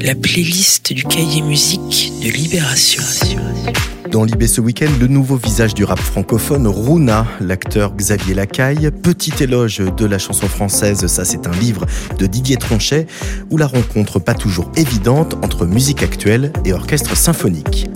la playlist du cahier musique de Libération. Dans Libé ce week-end, le nouveau visage du rap francophone, Runa, l'acteur Xavier Lacaille. Petit éloge de la chanson française, ça c'est un livre de Didier Tronchet, où la rencontre pas toujours évidente entre musique actuelle et orchestre symphonique.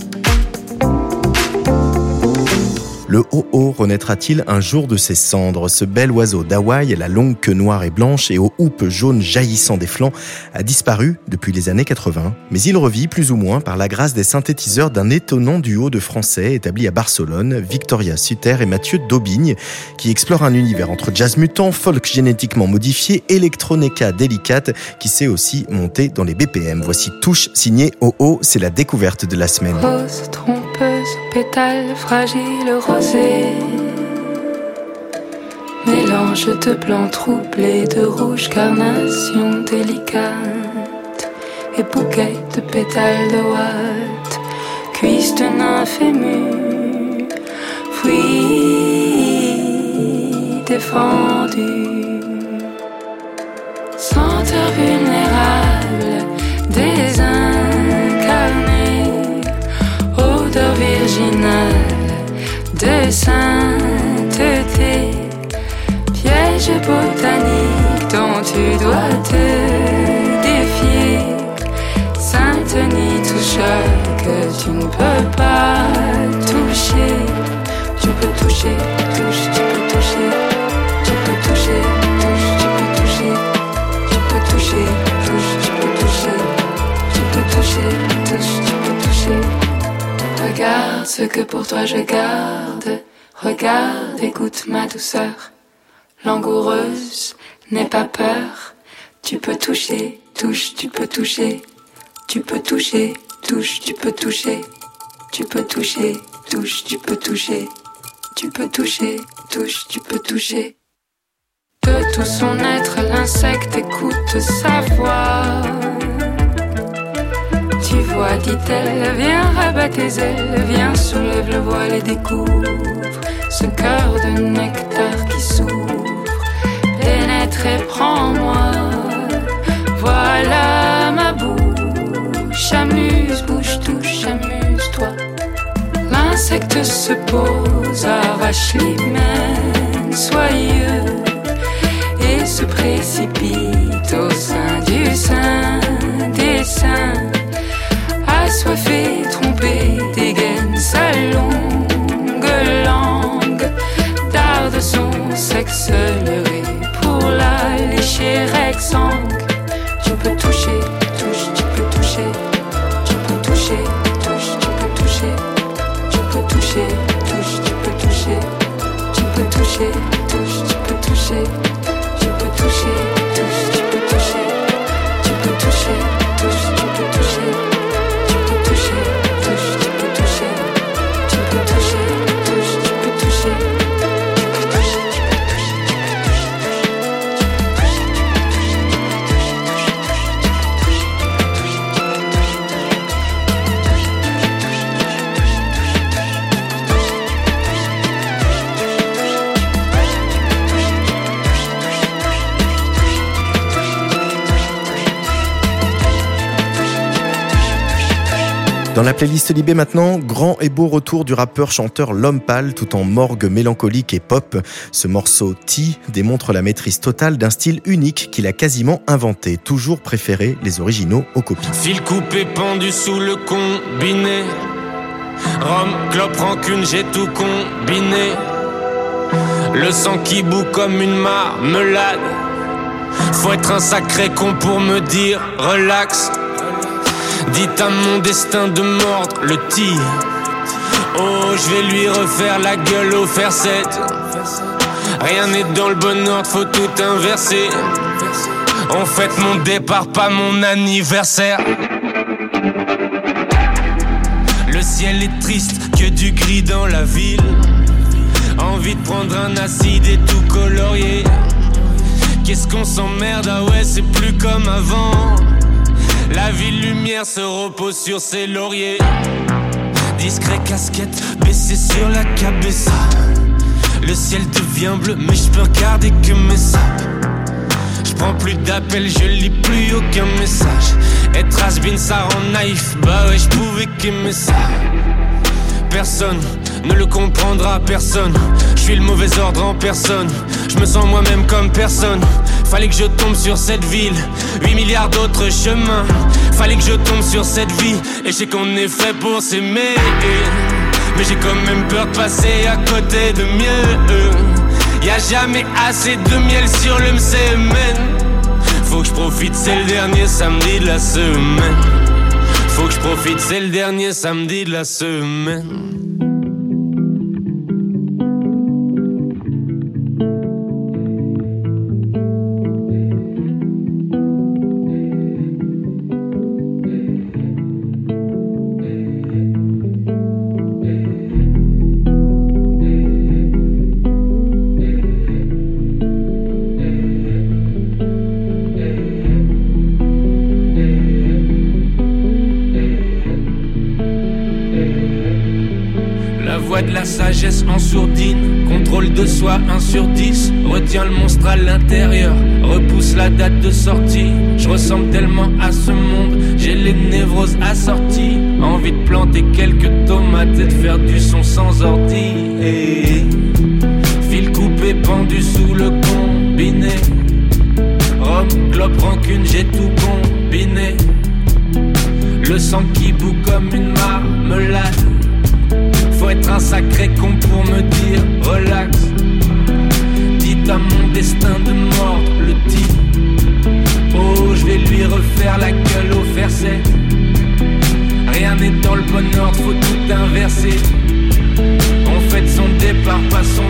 Le ho-ho renaîtra-t-il un jour de ses cendres? Ce bel oiseau d'Hawaï, la longue queue noire et blanche et aux houppes jaunes jaillissant des flancs, a disparu depuis les années 80. Mais il revit plus ou moins par la grâce des synthétiseurs d'un étonnant duo de Français établi à Barcelone, Victoria Sutter et Mathieu Daubigne, qui explore un univers entre jazz mutant, folk génétiquement modifié, électronica délicate, qui sait aussi monter dans les BPM. Voici Touche signé ho c'est la découverte de la semaine. Rose trompeuse, pétale fragile, Mélange de blanc troublé, de rouge carnation délicate. Et bouquet de pétales de ouate, cuisse de nymphe fruit défendu, senteur vulnérable, de sainteté, piège botanique dont tu dois te défier. Sainte-Nid touche que tu ne peux pas toucher. Tu peux toucher, Regarde ce que pour toi je garde. Regarde, écoute ma douceur. Langoureuse, n'aie pas peur. Tu peux toucher, touche, tu peux toucher. Tu peux toucher, touche, tu peux toucher. Tu peux toucher, touche, tu peux toucher. Tu peux toucher, touche, tu peux toucher. De tout son être, l'insecte écoute sa voix tu vois, dit-elle, viens rabat tes ailes, viens soulève le voile et découvre ce cœur de nectar qui s'ouvre. Pénètre et prends-moi, voilà ma bouche, amuse, bouche, touche, amuse-toi. L'insecte se pose, arrache l'hymen soyeux et se précipite assoiffé, trompé, dégaine sa longue langue, darde son sexe leurré pour la lécher exsangue. Dans la playlist Libé maintenant, grand et beau retour du rappeur-chanteur L'Homme Pâle tout en morgue mélancolique et pop. Ce morceau T démontre la maîtrise totale d'un style unique qu'il a quasiment inventé, toujours préféré les originaux aux copies. Fil coupé pendu sous le combiné. Rome, clope, rancune, j'ai tout combiné. Le sang qui bout comme une marmelade. Faut être un sacré con pour me dire relax. Dites à mon destin de mordre le tir. Oh, je vais lui refaire la gueule au fer 7. Rien n'est dans le bon ordre, faut tout inverser. En fait, mon départ, pas mon anniversaire. Le ciel est triste, que du gris dans la ville. Envie de prendre un acide et tout colorier. Qu'est-ce qu'on s'emmerde, ah ouais, c'est plus comme avant. La ville lumière se repose sur ses lauriers. Discret casquette baissée sur la cabeza. Le ciel devient bleu, mais je peux regarder que mes sables. Je prends plus d'appels, je lis plus aucun message. Être has ça rend naïf. Bah ouais, je pouvais qu'aimer ça. Personne ne le comprendra, personne. Je suis le mauvais ordre en personne. Je me sens moi-même comme personne. Fallait que je tombe sur cette ville. 8 milliards d'autres chemins. Fallait que je tombe sur cette vie. Et je sais qu'on est fait pour s'aimer. Mais j'ai quand même peur de passer à côté de mieux. Y a jamais assez de miel sur le semaine. Faut que je profite, c'est le dernier samedi de la semaine. Faut que je profite, c'est le dernier samedi de la semaine. En sourdine, contrôle de soi 1 sur 10, retiens le monstre à l'intérieur, repousse la date de sortie, je ressemble tellement à ce monde, j'ai les névroses assorties, envie de planter quelques tomates et de faire du son sans ordi. Fil coupé pendu sous le combiné, Rome, clope, rancune, j'ai tout combiné. Le sang qui bout comme une marmelade être un sacré con pour me dire relax. Dites à mon destin de mordre le type. Oh, je vais lui refaire la gueule au verset. Rien n'est dans le bon ordre, faut tout inverser. On fête son départ, pas son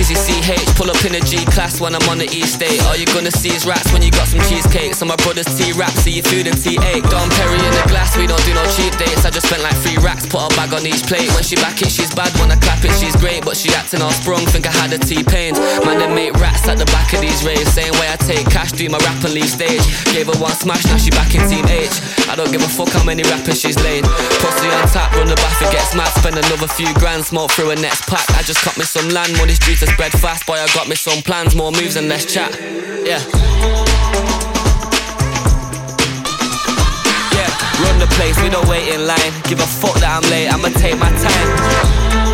CCCH, pull up in a G class when I'm on the East State. All you gonna see is rats when you got some cheesecake. So my brothers T rap, see your food and T8. Don Perry in the glass, we don't do no cheap dates. I just spent like three racks, put a bag on each plate. When she back it, she's bad. When I clap it, she's great. But she acting all sprung, think I had a T-pain. Man, they make rats at the back of these raves. Same way I take cash, do my rap and leave stage. Gave her one smash, now she back in Team H. I don't give a fuck how many rappers she's laid. Pussy on tap, run the bath, it gets mad. Spend another few grand, smoke through a next pack. I just cut me some land, money's due to spread fast. Boy, I got me some plans, more moves and less chat. Yeah. Yeah, run the place, we don't wait in line. Give a fuck that I'm late, I'ma take my time.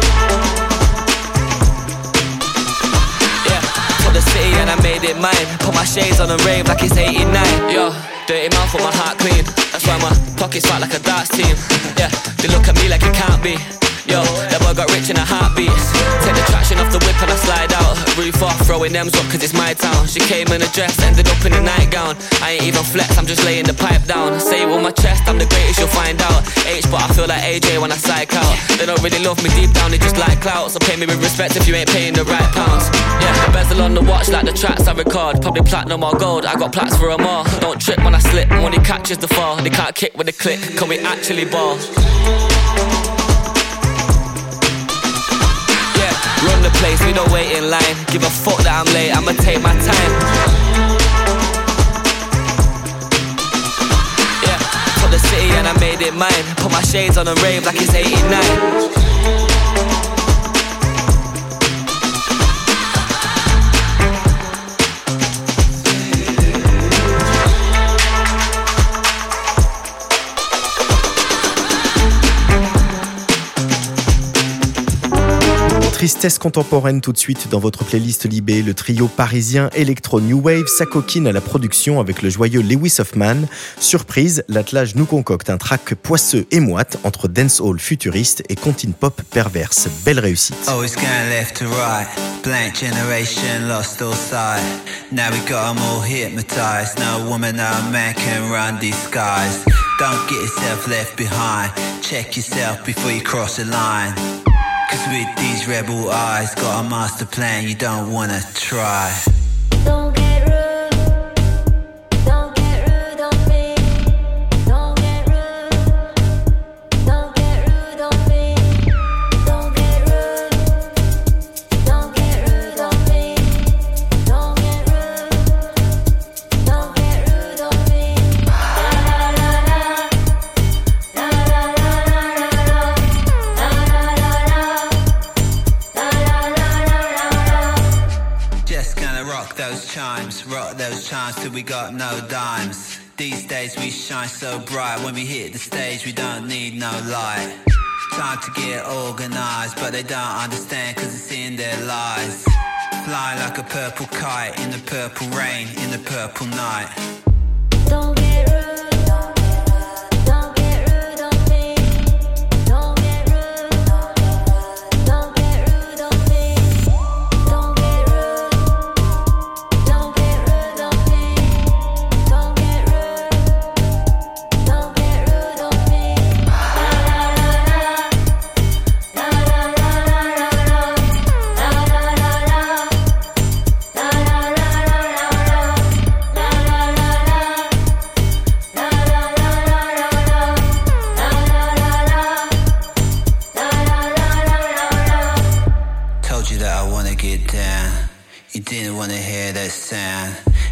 The city and I made it mine. Put my shades on and rave like it's 89. Yo. Dirty mouth with my heart clean. That's why my pockets fat like a darts team. Yeah, they look at me like it can't be. Yo, that boy got rich in a heartbeat. Take the traction off the whip and I slide out. Roof off, throwing them up cause it's my town. She came in a dress, ended up in a nightgown. I ain't even flex, I'm just laying the pipe down. Say it with my chest, I'm the greatest, you'll find out. H, but I feel like AJ when I psych out. They don't really love me deep down, they just like clout. So pay me with respect if you ain't paying the right pounds. Yeah, the bezel on the watch like the tracks I record. Probably platinum or gold, I got plats for a more. Don't trip when I slip, money catches the fall. They can't kick with a click, can we actually ball? Run the place, we don't wait in line. Give a fuck that I'm late, I'ma take my time. Yeah, for the city and I made it mine. Put my shades on and rave like it's 89. Tristesse contemporaine tout de suite dans votre playlist Libé, le trio parisien Electro New Wave s'acoquine à la production avec le joyeux Lewis Hoffman. Surprise, l'attelage nous concocte un track poisseux et moite entre dancehall futuriste et contine pop perverse. Belle réussite. Always going left to right, blank generation lost all sight. Now we got them all hypnotized. No woman, no man can run skies. Don't get yourself left behind. Check yourself before you cross the line. Cause with these rebel eyes, got a master plan you don't wanna try. We got no dimes. These days we shine so bright, when we hit the stage we don't need no light. Time to get organized, but they don't understand cause it's in their lies. Fly like a purple kite in the purple rain, in the purple night. Don't get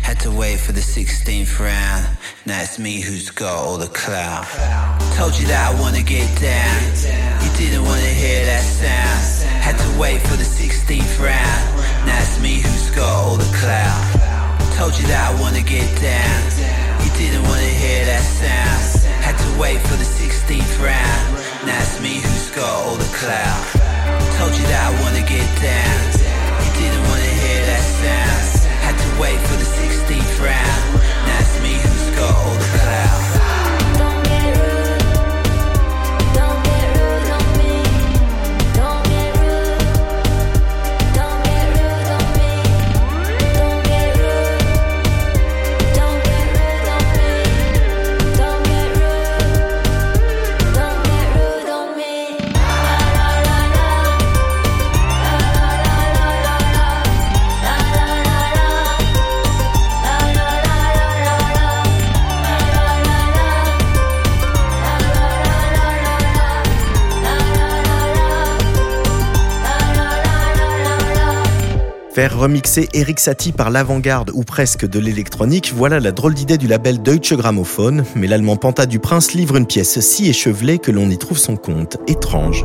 Had to wait for the 16th round. Now it's me who's got all the clout. Told you that I wanna get down. You didn't wanna hear that sound. Had to wait for the 16th round. Now it's me who's got all the clout. Told you that I wanna get down. You didn't wanna hear that sound. Had to wait for the 16th round. Now it's me who's got all the clout. Told you that I wanna get down. You didn't wanna hear that sound. Had to wait for the Faire remixer Eric Satie par l'avant-garde ou presque de l'électronique, voilà la drôle d'idée du label Deutsche Grammophon, mais l'allemand Panta du Prince livre une pièce si échevelée que l'on y trouve son compte. Étrange.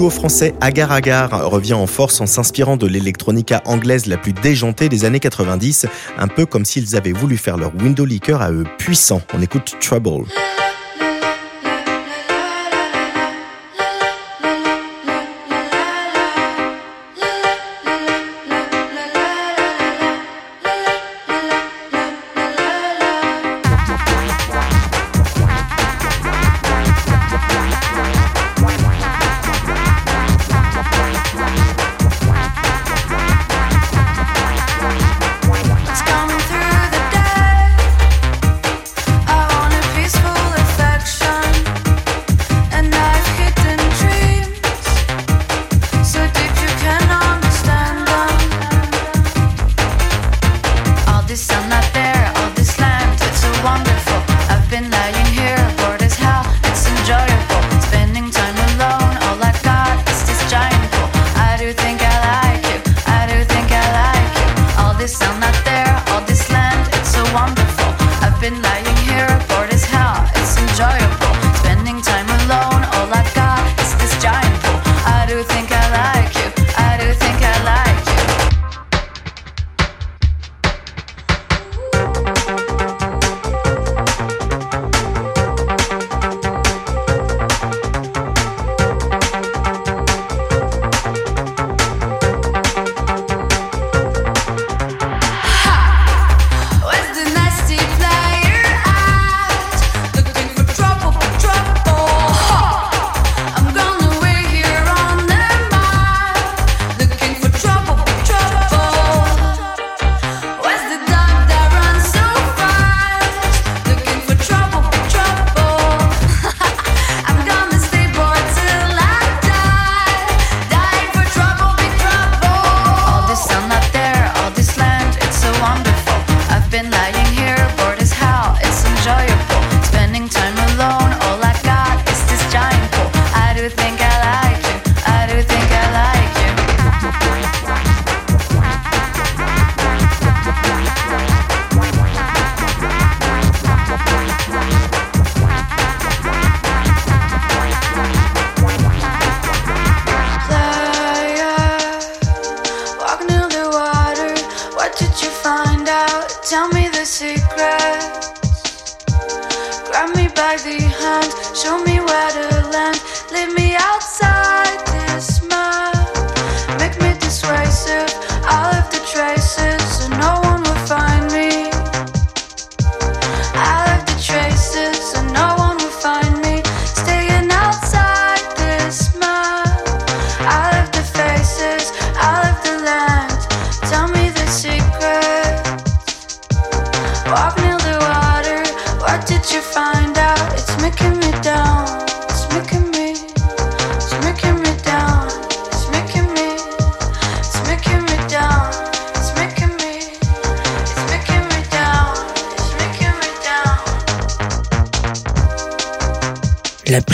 duo français Agar Agar revient en force en s'inspirant de l'électronica anglaise la plus déjantée des années 90, un peu comme s'ils avaient voulu faire leur window liquor à eux puissant. On écoute Trouble.